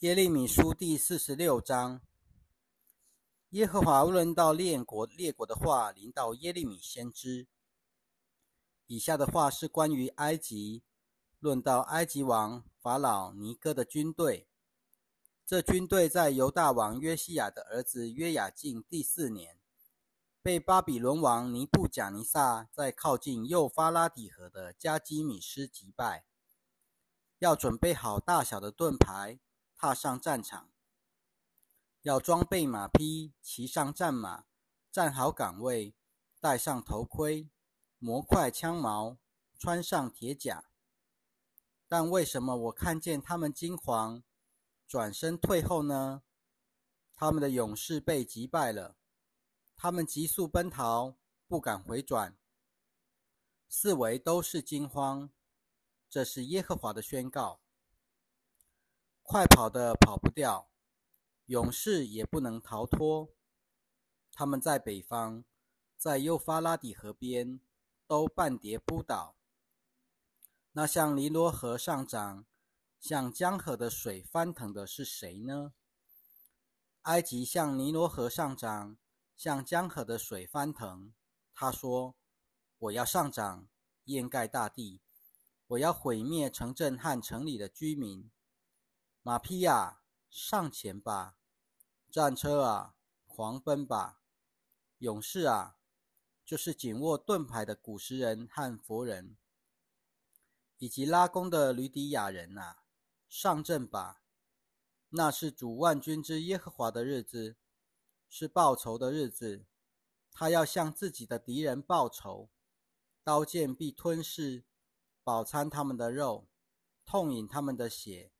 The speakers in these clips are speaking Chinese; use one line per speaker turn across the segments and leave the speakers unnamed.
耶利米书第四十六章，耶和华论到列国列国的话，临到耶利米先知。以下的话是关于埃及，论到埃及王法老尼哥的军队。这军队在犹大王约西亚的儿子约雅敬第四年，被巴比伦王尼布贾尼撒在靠近幼发拉底河的加基米斯击败，要准备好大小的盾牌。踏上战场，要装备马匹，骑上战马，站好岗位，戴上头盔，磨快枪矛，穿上铁甲。但为什么我看见他们惊惶，转身退后呢？他们的勇士被击败了，他们急速奔逃，不敢回转，四围都是惊慌。这是耶和华的宣告。快跑的跑不掉，勇士也不能逃脱。他们在北方，在幼发拉底河边，都半跌扑倒。那向尼罗河上涨，向江河的水翻腾的是谁呢？埃及向尼罗河上涨，向江河的水翻腾。他说：“我要上涨，掩盖大地；我要毁灭城镇和城里的居民。”马匹啊，上前吧！战车啊，狂奔吧！勇士啊，就是紧握盾牌的古时人和佛人，以及拉弓的吕底亚人啊，上阵吧！那是主万军之耶和华的日子，是报仇的日子。他要向自己的敌人报仇，刀剑必吞噬，饱餐他们的肉，痛饮他们的血。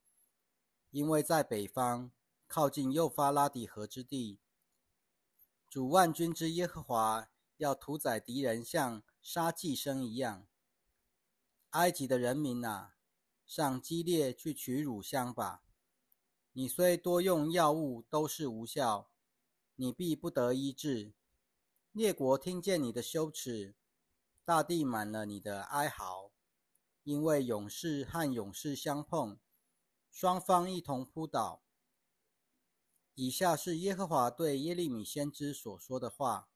因为在北方靠近幼发拉底河之地，主万军之耶和华要屠宰敌人，像杀寄生一样。埃及的人民啊，上激烈去取乳香吧！你虽多用药物，都是无效，你必不得医治。列国听见你的羞耻，大地满了你的哀嚎，因为勇士和勇士相碰。双方一同扑倒。以下是耶和华对耶利米先知所说的话：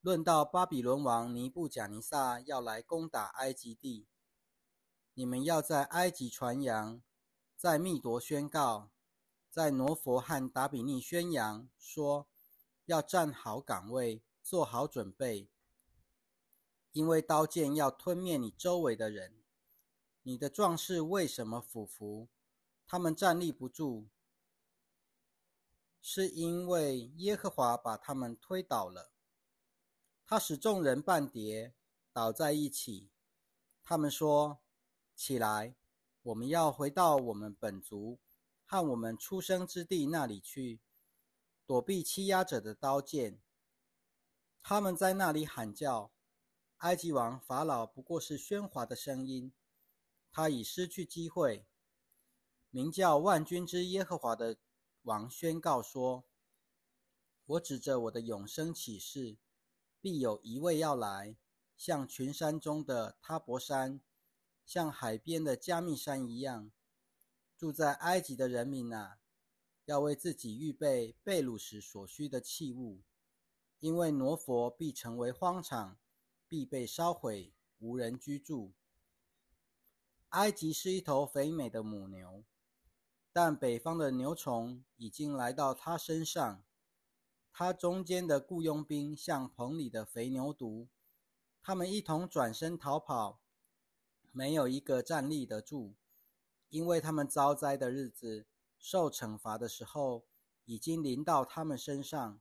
论到巴比伦王尼布贾尼撒要来攻打埃及地，你们要在埃及传扬，在密夺宣告，在挪佛和达比利宣扬，说要站好岗位，做好准备，因为刀剑要吞灭你周围的人。你的壮士为什么俯伏？他们站立不住，是因为耶和华把他们推倒了。他使众人半跌，倒在一起。他们说：“起来，我们要回到我们本族和我们出生之地那里去，躲避欺压者的刀剑。”他们在那里喊叫。埃及王法老不过是喧哗的声音，他已失去机会。名叫万军之耶和华的王宣告说：“我指着我的永生启示，必有一位要来，像群山中的塔伯山，像海边的加密山一样。住在埃及的人民啊，要为自己预备被掳时所需的器物，因为挪佛必成为荒场，必被烧毁，无人居住。埃及是一头肥美的母牛。”但北方的牛虫已经来到他身上，他中间的雇佣兵像棚里的肥牛犊，他们一同转身逃跑，没有一个站立得住，因为他们遭灾的日子、受惩罚的时候已经临到他们身上。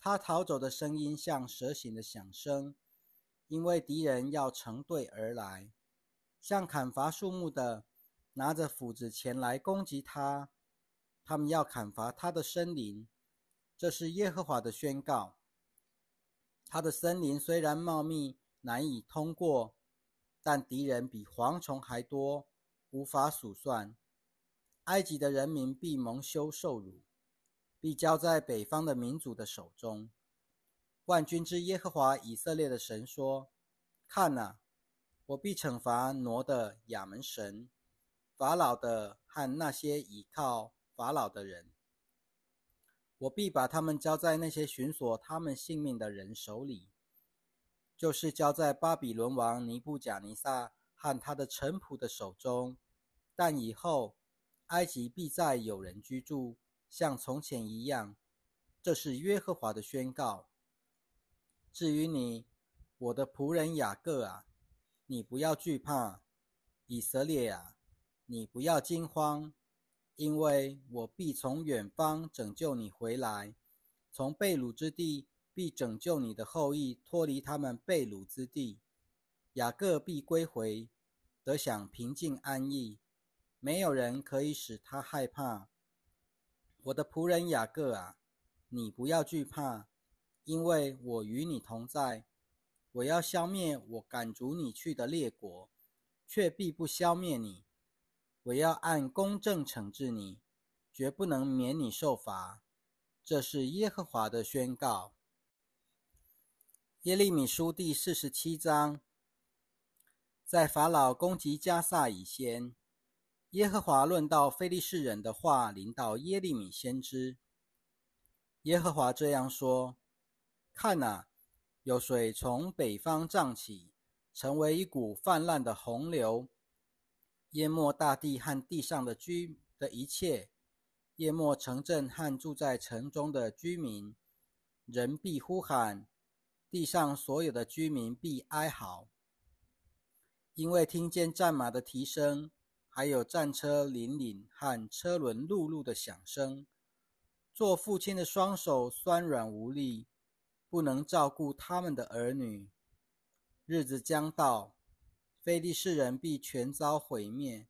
他逃走的声音像蛇形的响声，因为敌人要成队而来，像砍伐树木的。拿着斧子前来攻击他，他们要砍伐他的森林。这是耶和华的宣告。他的森林虽然茂密，难以通过，但敌人比蝗虫还多，无法数算。埃及的人民必蒙羞受辱，必交在北方的民族的手中。万军之耶和华以色列的神说：“看哪，我必惩罚挪的亚门神。”法老的和那些倚靠法老的人。我必把他们交在那些寻索他们性命的人手里，就是交在巴比伦王尼布贾尼撒和他的臣仆的手中。但以后，埃及必再有人居住，像从前一样。这是耶和华的宣告。至于你，我的仆人雅各啊，你不要惧怕；以色列啊，你不要惊慌。因为我必从远方拯救你回来，从被掳之地必拯救你的后裔脱离他们被掳之地。雅各必归回，得享平静安逸，没有人可以使他害怕。我的仆人雅各啊，你不要惧怕，因为我与你同在。我要消灭我赶逐你去的列国，却必不消灭你。我要按公正惩治你，绝不能免你受罚。这是耶和华的宣告。耶利米书第四十七章，在法老攻击加萨以前，耶和华论到非利士人的话临到耶利米先知。耶和华这样说：看哪，有水从北方涨起，成为一股泛滥的洪流。淹没大地和地上的居的一切，淹没城镇和住在城中的居民，人必呼喊，地上所有的居民必哀嚎，因为听见战马的蹄声，还有战车凛凛和车轮辘辘的响声。做父亲的双手酸软无力，不能照顾他们的儿女。日子将到。非利士人必全遭毁灭，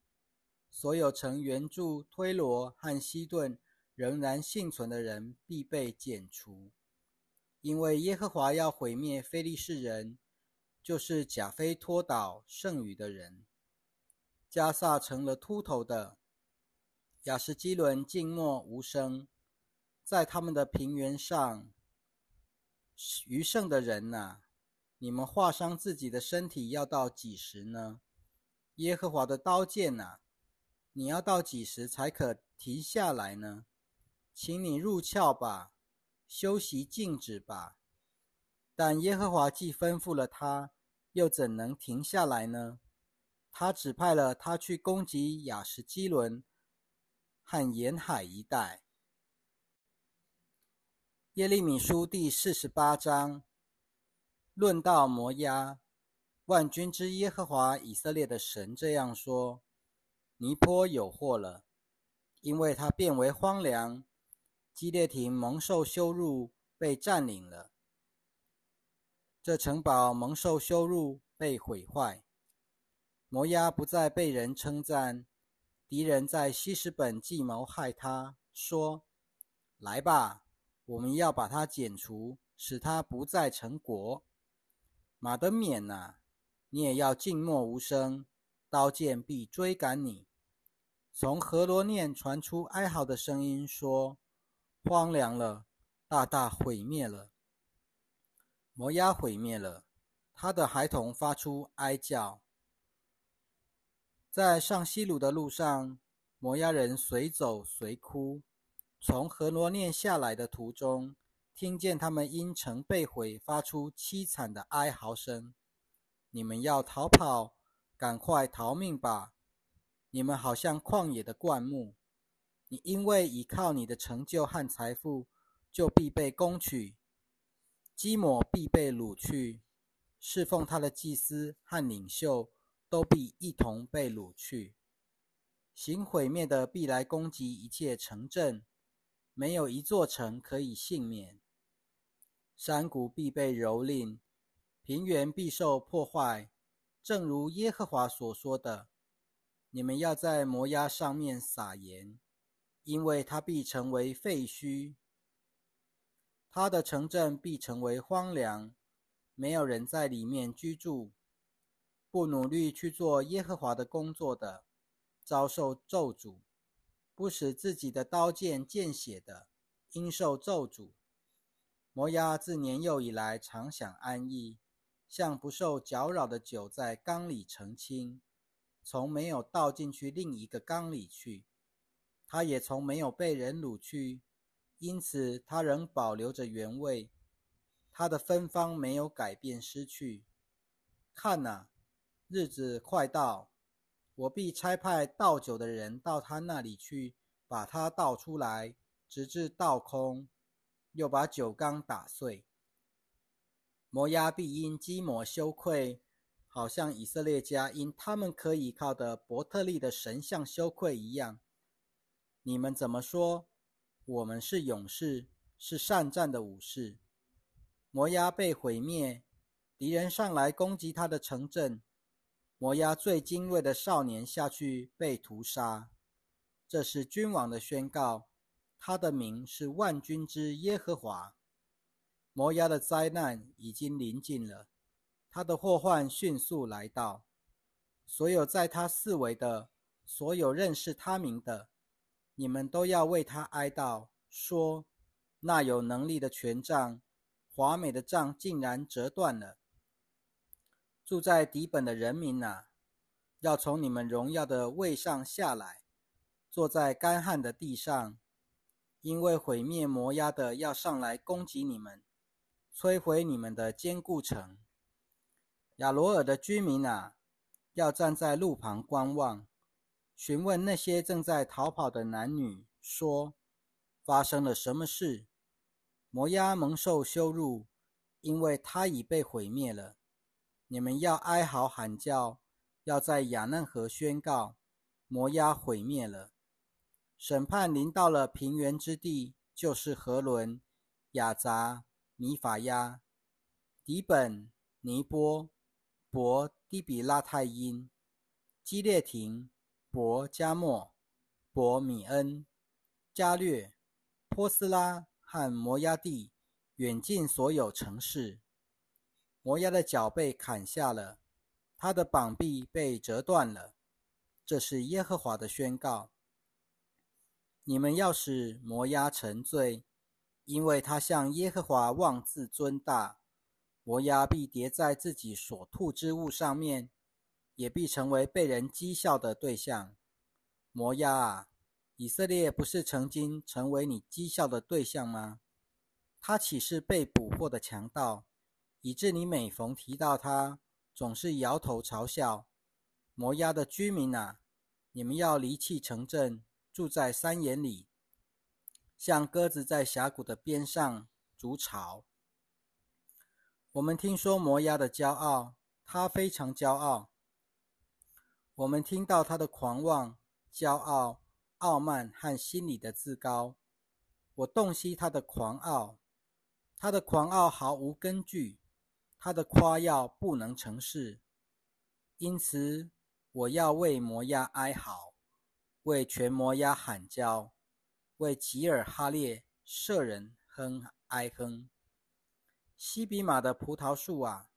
所有曾援助推罗和西顿仍然幸存的人必被剪除，因为耶和华要毁灭非利士人，就是贾菲托岛剩余的人。加萨成了秃头的，亚什基伦静默无声，在他们的平原上，余剩的人呐。你们划伤自己的身体要到几时呢？耶和华的刀剑呐，你要到几时才可停下来呢？请你入鞘吧，休息静止吧。但耶和华既吩咐了他，又怎能停下来呢？他指派了他去攻击亚什基伦和沿海一带。耶利米书第四十八章。论到摩押，万军之耶和华以色列的神这样说：尼坡有祸了，因为他变为荒凉；基列亭蒙受羞辱，被占领了。这城堡蒙受羞辱，被毁坏。摩押不再被人称赞，敌人在西什本计谋害他，说：“来吧，我们要把他剪除，使他不再成国。”马德冕呐，你也要静默无声，刀剑必追赶你。从河罗念传出哀嚎的声音，说：“荒凉了，大大毁灭了。摩押毁灭了，他的孩童发出哀叫。在上西鲁的路上，摩押人随走随哭。从河罗念下来的途中。”听见他们因城被毁发出凄惨的哀嚎声，你们要逃跑，赶快逃命吧！你们好像旷野的灌木，你因为倚靠你的成就和财富，就必被攻取；基摩必被掳去，侍奉他的祭司和领袖都必一同被掳去。行毁灭的必来攻击一切城镇，没有一座城可以幸免。山谷必被蹂躏，平原必受破坏，正如耶和华所说的。你们要在摩押上面撒盐，因为它必成为废墟，它的城镇必成为荒凉，没有人在里面居住。不努力去做耶和华的工作的，遭受咒诅；不使自己的刀剑见血的，应受咒诅。摩押自年幼以来常享安逸，像不受搅扰的酒在缸里澄清，从没有倒进去另一个缸里去。它也从没有被人掳去，因此它仍保留着原味。它的芬芳没有改变失去。看呐，日子快到，我必差派倒酒的人到他那里去，把它倒出来，直至倒空，又把酒缸打碎。摩押必因基摩羞愧，好像以色列家因他们可以靠的伯特利的神像羞愧一样。你们怎么说？我们是勇士，是善战的武士。摩押被毁灭，敌人上来攻击他的城镇。摩押最精锐的少年下去被屠杀。这是君王的宣告，他的名是万军之耶和华。摩押的灾难已经临近了，他的祸患迅速来到。所有在他四围的，所有认识他名的，你们都要为他哀悼，说：那有能力的权杖。华美的杖竟然折断了！住在底本的人民啊，要从你们荣耀的位上下来，坐在干旱的地上，因为毁灭摩押的要上来攻击你们，摧毁你们的坚固城。亚罗尔的居民啊，要站在路旁观望，询问那些正在逃跑的男女，说：发生了什么事？摩押蒙受羞辱，因为他已被毁灭了。你们要哀嚎喊叫，要在雅嫩河宣告：摩押毁灭了。审判临到了平原之地，就是河伦、雅杂、米法亚、底本、尼波、伯迪比拉泰因、基列廷、伯加莫、伯米恩、加略、波斯拉。和摩押地远近所有城市，摩押的脚被砍下了，他的膀臂被折断了。这是耶和华的宣告。你们要使摩押沉醉，因为他向耶和华妄自尊大。摩押必叠在自己所吐之物上面，也必成为被人讥笑的对象。摩押啊！以色列不是曾经成为你讥笑的对象吗？他岂是被捕获的强盗，以致你每逢提到他，总是摇头嘲笑？摩押的居民啊，你们要离弃城镇，住在山岩里，像鸽子在峡谷的边上筑巢。我们听说摩押的骄傲，他非常骄傲。我们听到他的狂妄、骄傲。傲慢和心理的自高，我洞悉他的狂傲，他的狂傲毫无根据，他的夸耀不能成事。因此，我要为摩押哀嚎，为全摩押喊叫，为吉尔哈列舍人哼哀哼。西比马的葡萄树啊，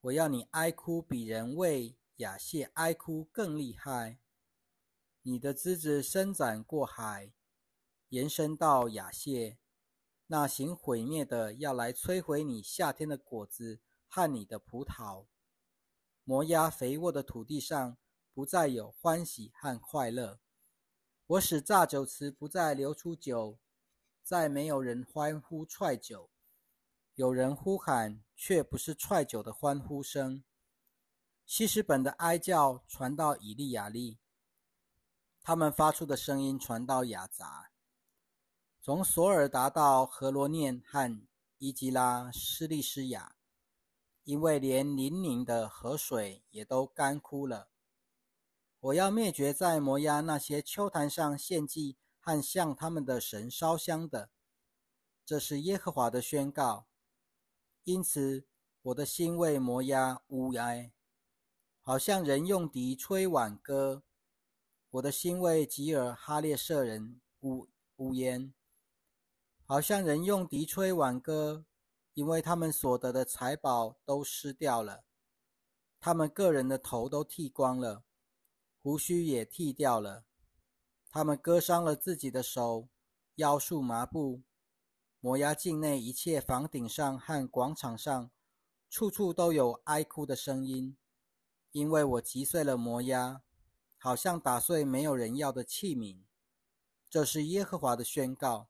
我要你哀哭，比人为雅谢哀哭更厉害。你的枝子伸展过海，延伸到雅谢，那行毁灭的要来摧毁你夏天的果子和你的葡萄。摩押肥沃的土地上不再有欢喜和快乐。我使榨酒池不再流出酒，再没有人欢呼踹酒。有人呼喊，却不是踹酒的欢呼声。西施本的哀叫传到以利亚利。他们发出的声音传到雅杂，从索尔达到何罗念和伊基拉施利斯雅，因为连林宁的河水也都干枯了。我要灭绝在摩押那些丘坛上献祭和向他们的神烧香的，这是耶和华的宣告。因此，我的心为摩押乌哀，好像人用笛吹挽歌。我的心为吉尔哈列舍人呜呜咽，好像人用笛吹挽歌，因为他们所得的财宝都失掉了，他们个人的头都剃光了，胡须也剃掉了，他们割伤了自己的手，腰束麻布。摩押境内一切房顶上和广场上，处处都有哀哭的声音，因为我击碎了摩押。好像打碎没有人要的器皿。这是耶和华的宣告。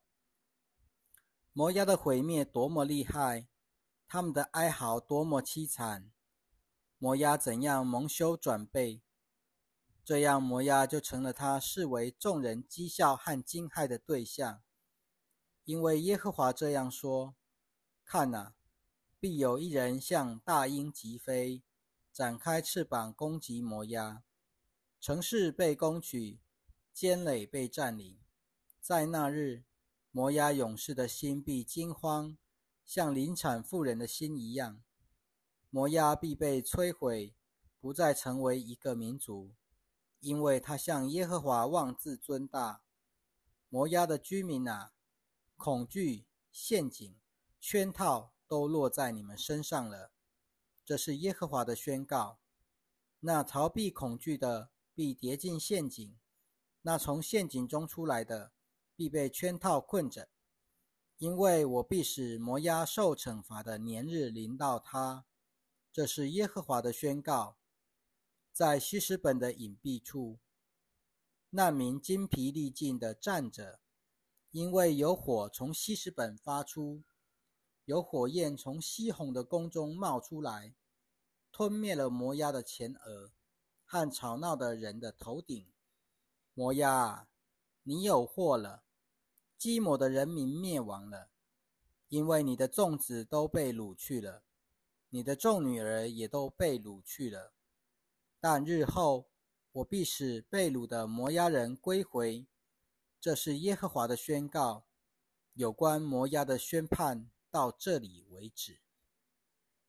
摩押的毁灭多么厉害，他们的哀嚎多么凄惨。摩押怎样蒙羞转背，这样摩押就成了他视为众人讥笑和惊骇的对象。因为耶和华这样说：“看哪，必有一人像大鹰疾飞，展开翅膀攻击摩押，城市被攻取，坚垒被占领。在那日。”摩押勇士的心必惊慌，像临产妇人的心一样。摩押必被摧毁，不再成为一个民族，因为他向耶和华妄自尊大。摩押的居民啊，恐惧、陷阱、圈套都落在你们身上了。这是耶和华的宣告。那逃避恐惧的，必跌进陷阱；那从陷阱中出来的，必被圈套困着，因为我必使摩押受惩罚的年日临到他。这是耶和华的宣告。在西什本的隐蔽处，难民精疲力尽地站着，因为有火从西什本发出，有火焰从西红的宫中冒出来，吞灭了摩押的前额和吵闹的人的头顶。摩押，你有祸了！基摩的人民灭亡了，因为你的众子都被掳去了，你的众女儿也都被掳去了。但日后我必使被掳的摩押人归回。这是耶和华的宣告。有关摩押的宣判到这里为止。